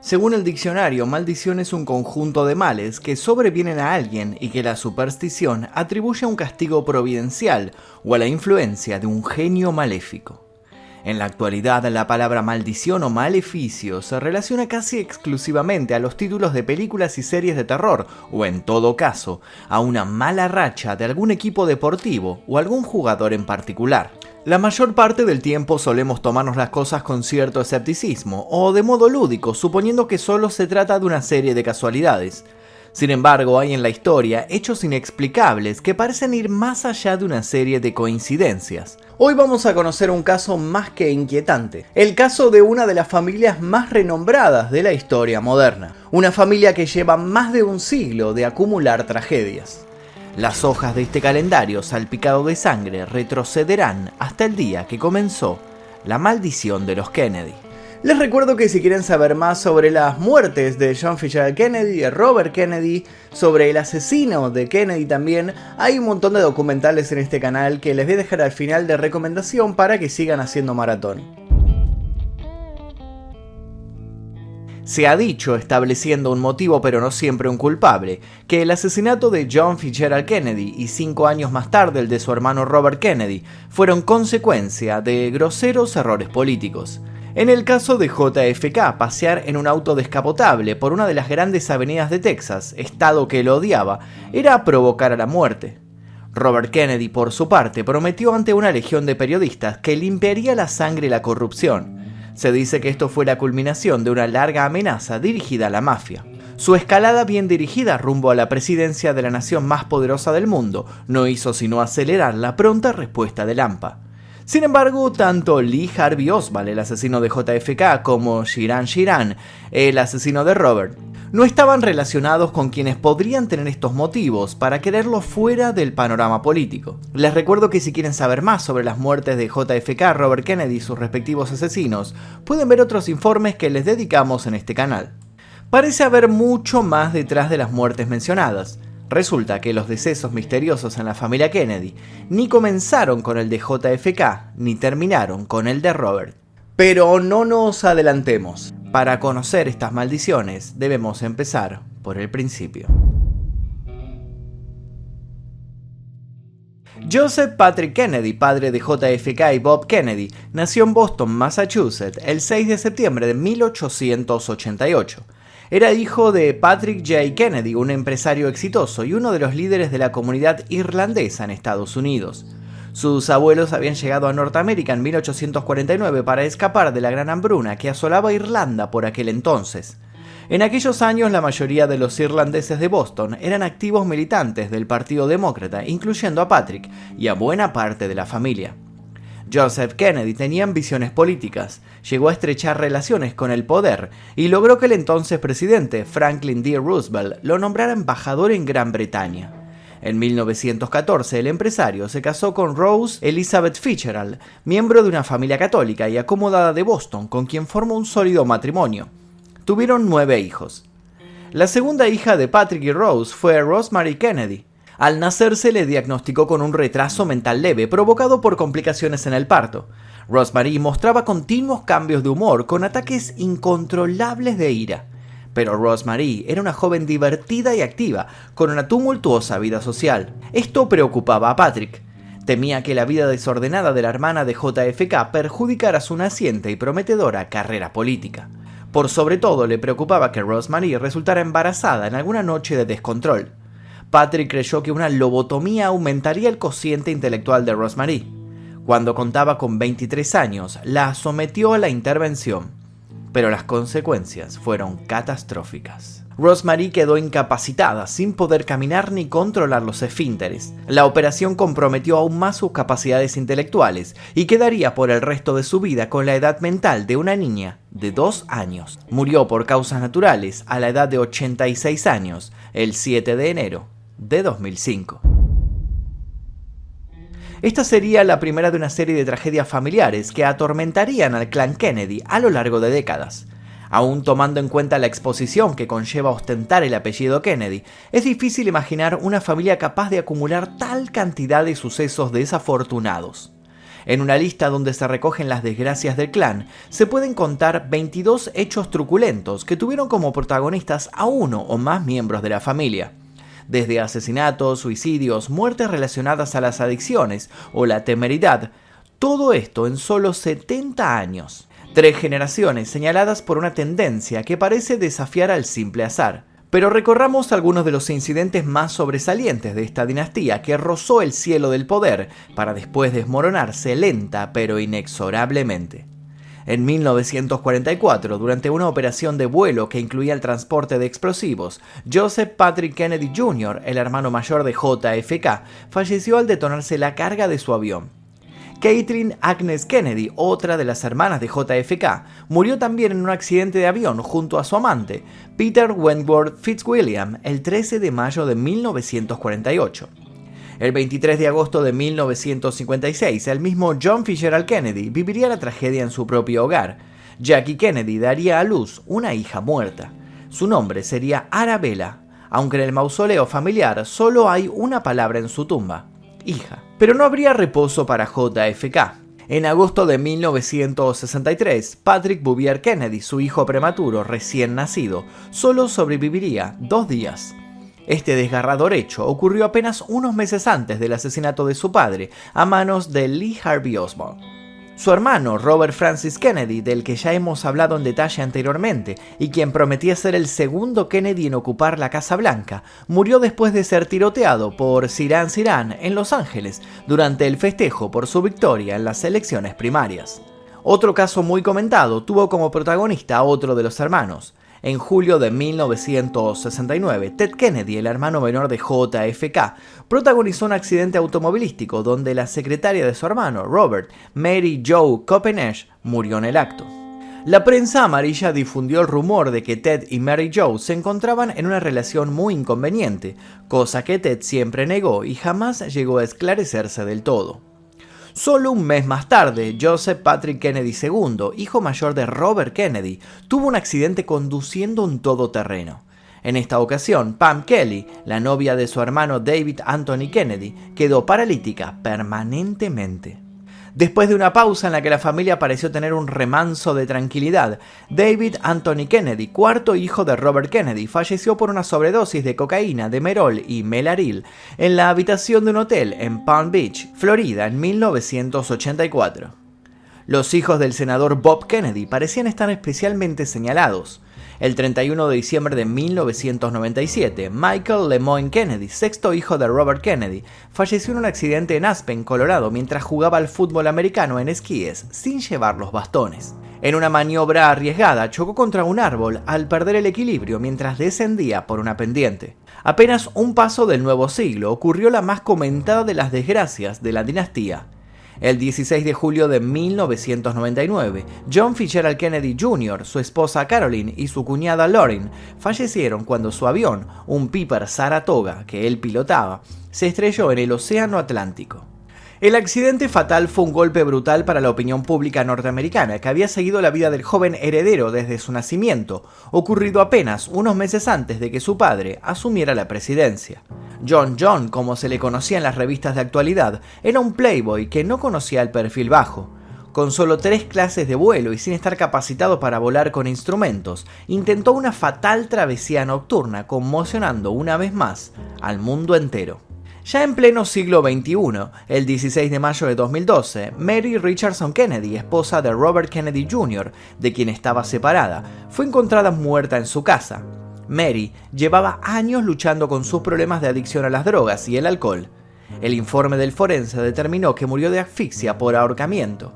Según el diccionario, maldición es un conjunto de males que sobrevienen a alguien y que la superstición atribuye a un castigo providencial o a la influencia de un genio maléfico. En la actualidad, la palabra maldición o maleficio se relaciona casi exclusivamente a los títulos de películas y series de terror, o en todo caso, a una mala racha de algún equipo deportivo o algún jugador en particular. La mayor parte del tiempo solemos tomarnos las cosas con cierto escepticismo o de modo lúdico, suponiendo que solo se trata de una serie de casualidades. Sin embargo, hay en la historia hechos inexplicables que parecen ir más allá de una serie de coincidencias. Hoy vamos a conocer un caso más que inquietante, el caso de una de las familias más renombradas de la historia moderna, una familia que lleva más de un siglo de acumular tragedias. Las hojas de este calendario salpicado de sangre retrocederán hasta el día que comenzó la maldición de los Kennedy. Les recuerdo que si quieren saber más sobre las muertes de John Fitzgerald Kennedy, Robert Kennedy, sobre el asesino de Kennedy también, hay un montón de documentales en este canal que les voy a dejar al final de recomendación para que sigan haciendo maratón. Se ha dicho, estableciendo un motivo pero no siempre un culpable, que el asesinato de John Fitzgerald Kennedy y cinco años más tarde el de su hermano Robert Kennedy fueron consecuencia de groseros errores políticos. En el caso de JFK, pasear en un auto descapotable por una de las grandes avenidas de Texas, estado que lo odiaba, era provocar a la muerte. Robert Kennedy, por su parte, prometió ante una legión de periodistas que limpiaría la sangre y la corrupción. Se dice que esto fue la culminación de una larga amenaza dirigida a la mafia. Su escalada bien dirigida rumbo a la presidencia de la nación más poderosa del mundo no hizo sino acelerar la pronta respuesta de Lampa. Sin embargo, tanto Lee Harvey Oswald, el asesino de JFK, como Shiran Shiran, el asesino de Robert, no estaban relacionados con quienes podrían tener estos motivos para quererlo fuera del panorama político. Les recuerdo que si quieren saber más sobre las muertes de JFK, Robert Kennedy y sus respectivos asesinos, pueden ver otros informes que les dedicamos en este canal. Parece haber mucho más detrás de las muertes mencionadas. Resulta que los decesos misteriosos en la familia Kennedy ni comenzaron con el de JFK ni terminaron con el de Robert. Pero no nos adelantemos. Para conocer estas maldiciones debemos empezar por el principio. Joseph Patrick Kennedy, padre de JFK y Bob Kennedy, nació en Boston, Massachusetts, el 6 de septiembre de 1888. Era hijo de Patrick J. Kennedy, un empresario exitoso y uno de los líderes de la comunidad irlandesa en Estados Unidos. Sus abuelos habían llegado a Norteamérica en 1849 para escapar de la gran hambruna que asolaba Irlanda por aquel entonces. En aquellos años la mayoría de los irlandeses de Boston eran activos militantes del Partido Demócrata, incluyendo a Patrick y a buena parte de la familia. Joseph Kennedy tenía ambiciones políticas, llegó a estrechar relaciones con el poder y logró que el entonces presidente Franklin D. Roosevelt lo nombrara embajador en Gran Bretaña. En 1914 el empresario se casó con Rose Elizabeth Fitzgerald, miembro de una familia católica y acomodada de Boston, con quien formó un sólido matrimonio. Tuvieron nueve hijos. La segunda hija de Patrick y Rose fue Rosemary Kennedy, al nacer se le diagnosticó con un retraso mental leve provocado por complicaciones en el parto. Rosemary mostraba continuos cambios de humor con ataques incontrolables de ira. Pero Rosemary era una joven divertida y activa, con una tumultuosa vida social. Esto preocupaba a Patrick. Temía que la vida desordenada de la hermana de JFK perjudicara su naciente y prometedora carrera política. Por sobre todo le preocupaba que Rosemary resultara embarazada en alguna noche de descontrol. Patrick creyó que una lobotomía aumentaría el cociente intelectual de Rosemary. Cuando contaba con 23 años, la sometió a la intervención, pero las consecuencias fueron catastróficas. Rosemary quedó incapacitada, sin poder caminar ni controlar los esfínteres. La operación comprometió aún más sus capacidades intelectuales y quedaría por el resto de su vida con la edad mental de una niña de dos años. Murió por causas naturales a la edad de 86 años, el 7 de enero de 2005. Esta sería la primera de una serie de tragedias familiares que atormentarían al clan Kennedy a lo largo de décadas. Aún tomando en cuenta la exposición que conlleva ostentar el apellido Kennedy, es difícil imaginar una familia capaz de acumular tal cantidad de sucesos desafortunados. En una lista donde se recogen las desgracias del clan, se pueden contar 22 hechos truculentos que tuvieron como protagonistas a uno o más miembros de la familia. Desde asesinatos, suicidios, muertes relacionadas a las adicciones o la temeridad, todo esto en solo 70 años. Tres generaciones señaladas por una tendencia que parece desafiar al simple azar. Pero recorramos algunos de los incidentes más sobresalientes de esta dinastía que rozó el cielo del poder para después desmoronarse lenta pero inexorablemente. En 1944, durante una operación de vuelo que incluía el transporte de explosivos, Joseph Patrick Kennedy Jr., el hermano mayor de JFK, falleció al detonarse la carga de su avión. Catherine Agnes Kennedy, otra de las hermanas de JFK, murió también en un accidente de avión junto a su amante, Peter Wentworth Fitzwilliam, el 13 de mayo de 1948. El 23 de agosto de 1956, el mismo John Fitzgerald Kennedy viviría la tragedia en su propio hogar. Jackie Kennedy daría a luz una hija muerta. Su nombre sería Arabella, aunque en el mausoleo familiar solo hay una palabra en su tumba, hija. Pero no habría reposo para JFK. En agosto de 1963, Patrick Bouvier Kennedy, su hijo prematuro recién nacido, solo sobreviviría dos días. Este desgarrador hecho ocurrió apenas unos meses antes del asesinato de su padre a manos de Lee Harvey Oswald. Su hermano, Robert Francis Kennedy, del que ya hemos hablado en detalle anteriormente, y quien prometía ser el segundo Kennedy en ocupar la Casa Blanca, murió después de ser tiroteado por Sirhan Sirhan en Los Ángeles durante el festejo por su victoria en las elecciones primarias. Otro caso muy comentado tuvo como protagonista a otro de los hermanos, en julio de 1969, Ted Kennedy, el hermano menor de JFK, protagonizó un accidente automovilístico donde la secretaria de su hermano, Robert, Mary Joe Copenhague, murió en el acto. La prensa amarilla difundió el rumor de que Ted y Mary Joe se encontraban en una relación muy inconveniente, cosa que Ted siempre negó y jamás llegó a esclarecerse del todo. Solo un mes más tarde, Joseph Patrick Kennedy II, hijo mayor de Robert Kennedy, tuvo un accidente conduciendo un todoterreno. En esta ocasión, Pam Kelly, la novia de su hermano David Anthony Kennedy, quedó paralítica permanentemente. Después de una pausa en la que la familia pareció tener un remanso de tranquilidad, David Anthony Kennedy, cuarto hijo de Robert Kennedy, falleció por una sobredosis de cocaína, de merol y melaril en la habitación de un hotel en Palm Beach, Florida, en 1984. Los hijos del senador Bob Kennedy parecían estar especialmente señalados. El 31 de diciembre de 1997, Michael Lemoyne Kennedy, sexto hijo de Robert Kennedy, falleció en un accidente en Aspen, Colorado, mientras jugaba al fútbol americano en esquíes, sin llevar los bastones. En una maniobra arriesgada, chocó contra un árbol al perder el equilibrio mientras descendía por una pendiente. Apenas un paso del nuevo siglo ocurrió la más comentada de las desgracias de la dinastía, el 16 de julio de 1999, John Fitzgerald Kennedy Jr., su esposa Caroline y su cuñada Lauren fallecieron cuando su avión, un Piper Saratoga que él pilotaba, se estrelló en el Océano Atlántico. El accidente fatal fue un golpe brutal para la opinión pública norteamericana, que había seguido la vida del joven heredero desde su nacimiento, ocurrido apenas unos meses antes de que su padre asumiera la presidencia. John John, como se le conocía en las revistas de actualidad, era un playboy que no conocía el perfil bajo. Con solo tres clases de vuelo y sin estar capacitado para volar con instrumentos, intentó una fatal travesía nocturna, conmocionando una vez más al mundo entero. Ya en pleno siglo XXI, el 16 de mayo de 2012, Mary Richardson Kennedy, esposa de Robert Kennedy Jr., de quien estaba separada, fue encontrada muerta en su casa. Mary llevaba años luchando con sus problemas de adicción a las drogas y el alcohol. El informe del forense determinó que murió de asfixia por ahorcamiento.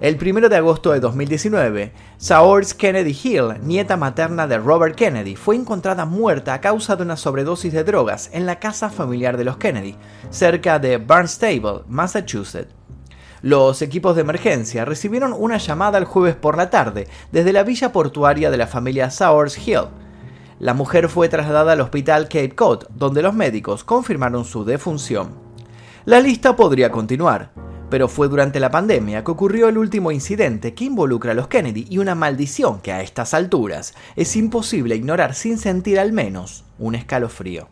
El 1 de agosto de 2019, Saoirse Kennedy Hill, nieta materna de Robert Kennedy, fue encontrada muerta a causa de una sobredosis de drogas en la casa familiar de los Kennedy, cerca de Barnstable, Massachusetts. Los equipos de emergencia recibieron una llamada el jueves por la tarde desde la villa portuaria de la familia Saoirse Hill. La mujer fue trasladada al hospital Cape Cod, donde los médicos confirmaron su defunción. La lista podría continuar pero fue durante la pandemia que ocurrió el último incidente que involucra a los Kennedy y una maldición que a estas alturas es imposible ignorar sin sentir al menos un escalofrío.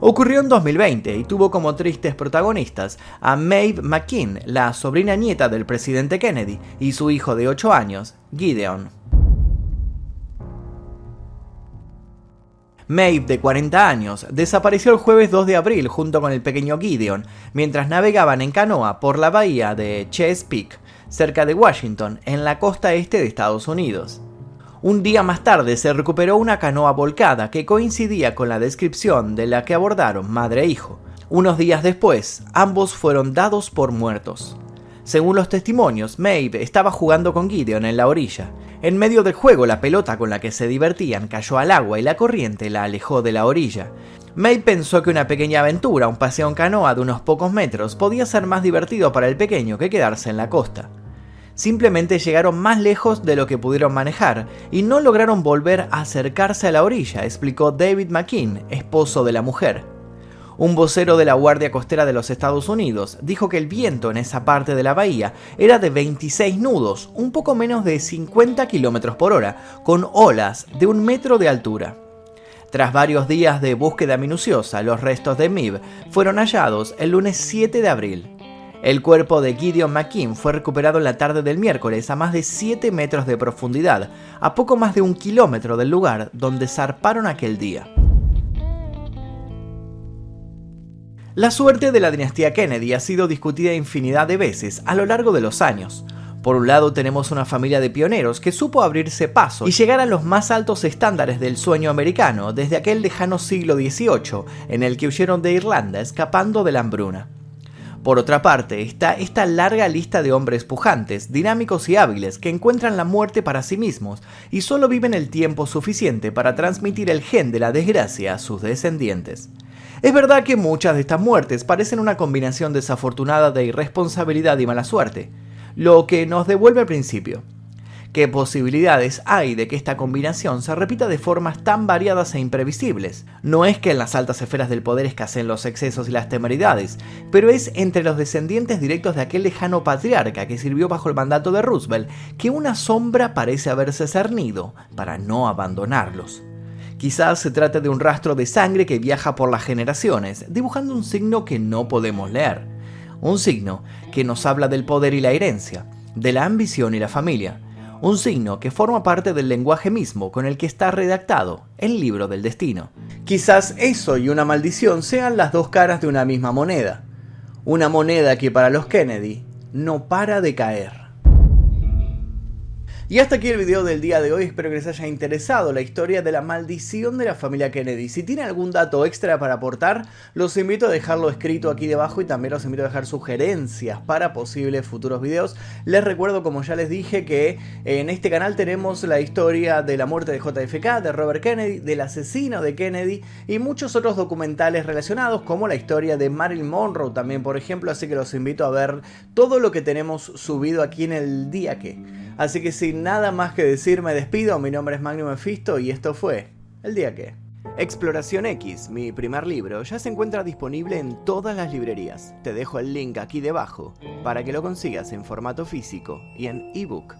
Ocurrió en 2020 y tuvo como tristes protagonistas a Maeve McKean, la sobrina nieta del presidente Kennedy, y su hijo de 8 años, Gideon. Maeve, de 40 años, desapareció el jueves 2 de abril junto con el pequeño Gideon, mientras navegaban en canoa por la bahía de Chesapeake, cerca de Washington, en la costa este de Estados Unidos. Un día más tarde se recuperó una canoa volcada que coincidía con la descripción de la que abordaron madre e hijo. Unos días después, ambos fueron dados por muertos. Según los testimonios, Maeve estaba jugando con Gideon en la orilla. En medio del juego, la pelota con la que se divertían cayó al agua y la corriente la alejó de la orilla. Maeve pensó que una pequeña aventura, un paseo en canoa de unos pocos metros, podía ser más divertido para el pequeño que quedarse en la costa simplemente llegaron más lejos de lo que pudieron manejar y no lograron volver a acercarse a la orilla, explicó David McKean, esposo de la mujer. Un vocero de la Guardia Costera de los Estados Unidos dijo que el viento en esa parte de la bahía era de 26 nudos, un poco menos de 50 km por hora, con olas de un metro de altura. Tras varios días de búsqueda minuciosa, los restos de Mib fueron hallados el lunes 7 de abril. El cuerpo de Gideon McKean fue recuperado en la tarde del miércoles a más de 7 metros de profundidad, a poco más de un kilómetro del lugar donde zarparon aquel día. La suerte de la dinastía Kennedy ha sido discutida infinidad de veces a lo largo de los años. Por un lado tenemos una familia de pioneros que supo abrirse paso y llegar a los más altos estándares del sueño americano desde aquel lejano siglo XVIII en el que huyeron de Irlanda escapando de la hambruna. Por otra parte, está esta larga lista de hombres pujantes, dinámicos y hábiles que encuentran la muerte para sí mismos y solo viven el tiempo suficiente para transmitir el gen de la desgracia a sus descendientes. Es verdad que muchas de estas muertes parecen una combinación desafortunada de irresponsabilidad y mala suerte, lo que nos devuelve al principio. ¿Qué posibilidades hay de que esta combinación se repita de formas tan variadas e imprevisibles? No es que en las altas esferas del poder escaseen los excesos y las temeridades, pero es entre los descendientes directos de aquel lejano patriarca que sirvió bajo el mandato de Roosevelt que una sombra parece haberse cernido para no abandonarlos. Quizás se trate de un rastro de sangre que viaja por las generaciones, dibujando un signo que no podemos leer. Un signo que nos habla del poder y la herencia, de la ambición y la familia, un signo que forma parte del lenguaje mismo con el que está redactado el libro del destino. Quizás eso y una maldición sean las dos caras de una misma moneda, una moneda que para los Kennedy no para de caer. Y hasta aquí el video del día de hoy, espero que les haya interesado la historia de la maldición de la familia Kennedy. Si tienen algún dato extra para aportar, los invito a dejarlo escrito aquí debajo y también los invito a dejar sugerencias para posibles futuros videos. Les recuerdo, como ya les dije, que en este canal tenemos la historia de la muerte de JFK, de Robert Kennedy, del asesino de Kennedy y muchos otros documentales relacionados, como la historia de Marilyn Monroe también, por ejemplo, así que los invito a ver todo lo que tenemos subido aquí en el día que... Así que sin nada más que decir me despido, mi nombre es Magnum Mephisto y esto fue El Día Que. Exploración X, mi primer libro, ya se encuentra disponible en todas las librerías. Te dejo el link aquí debajo para que lo consigas en formato físico y en ebook.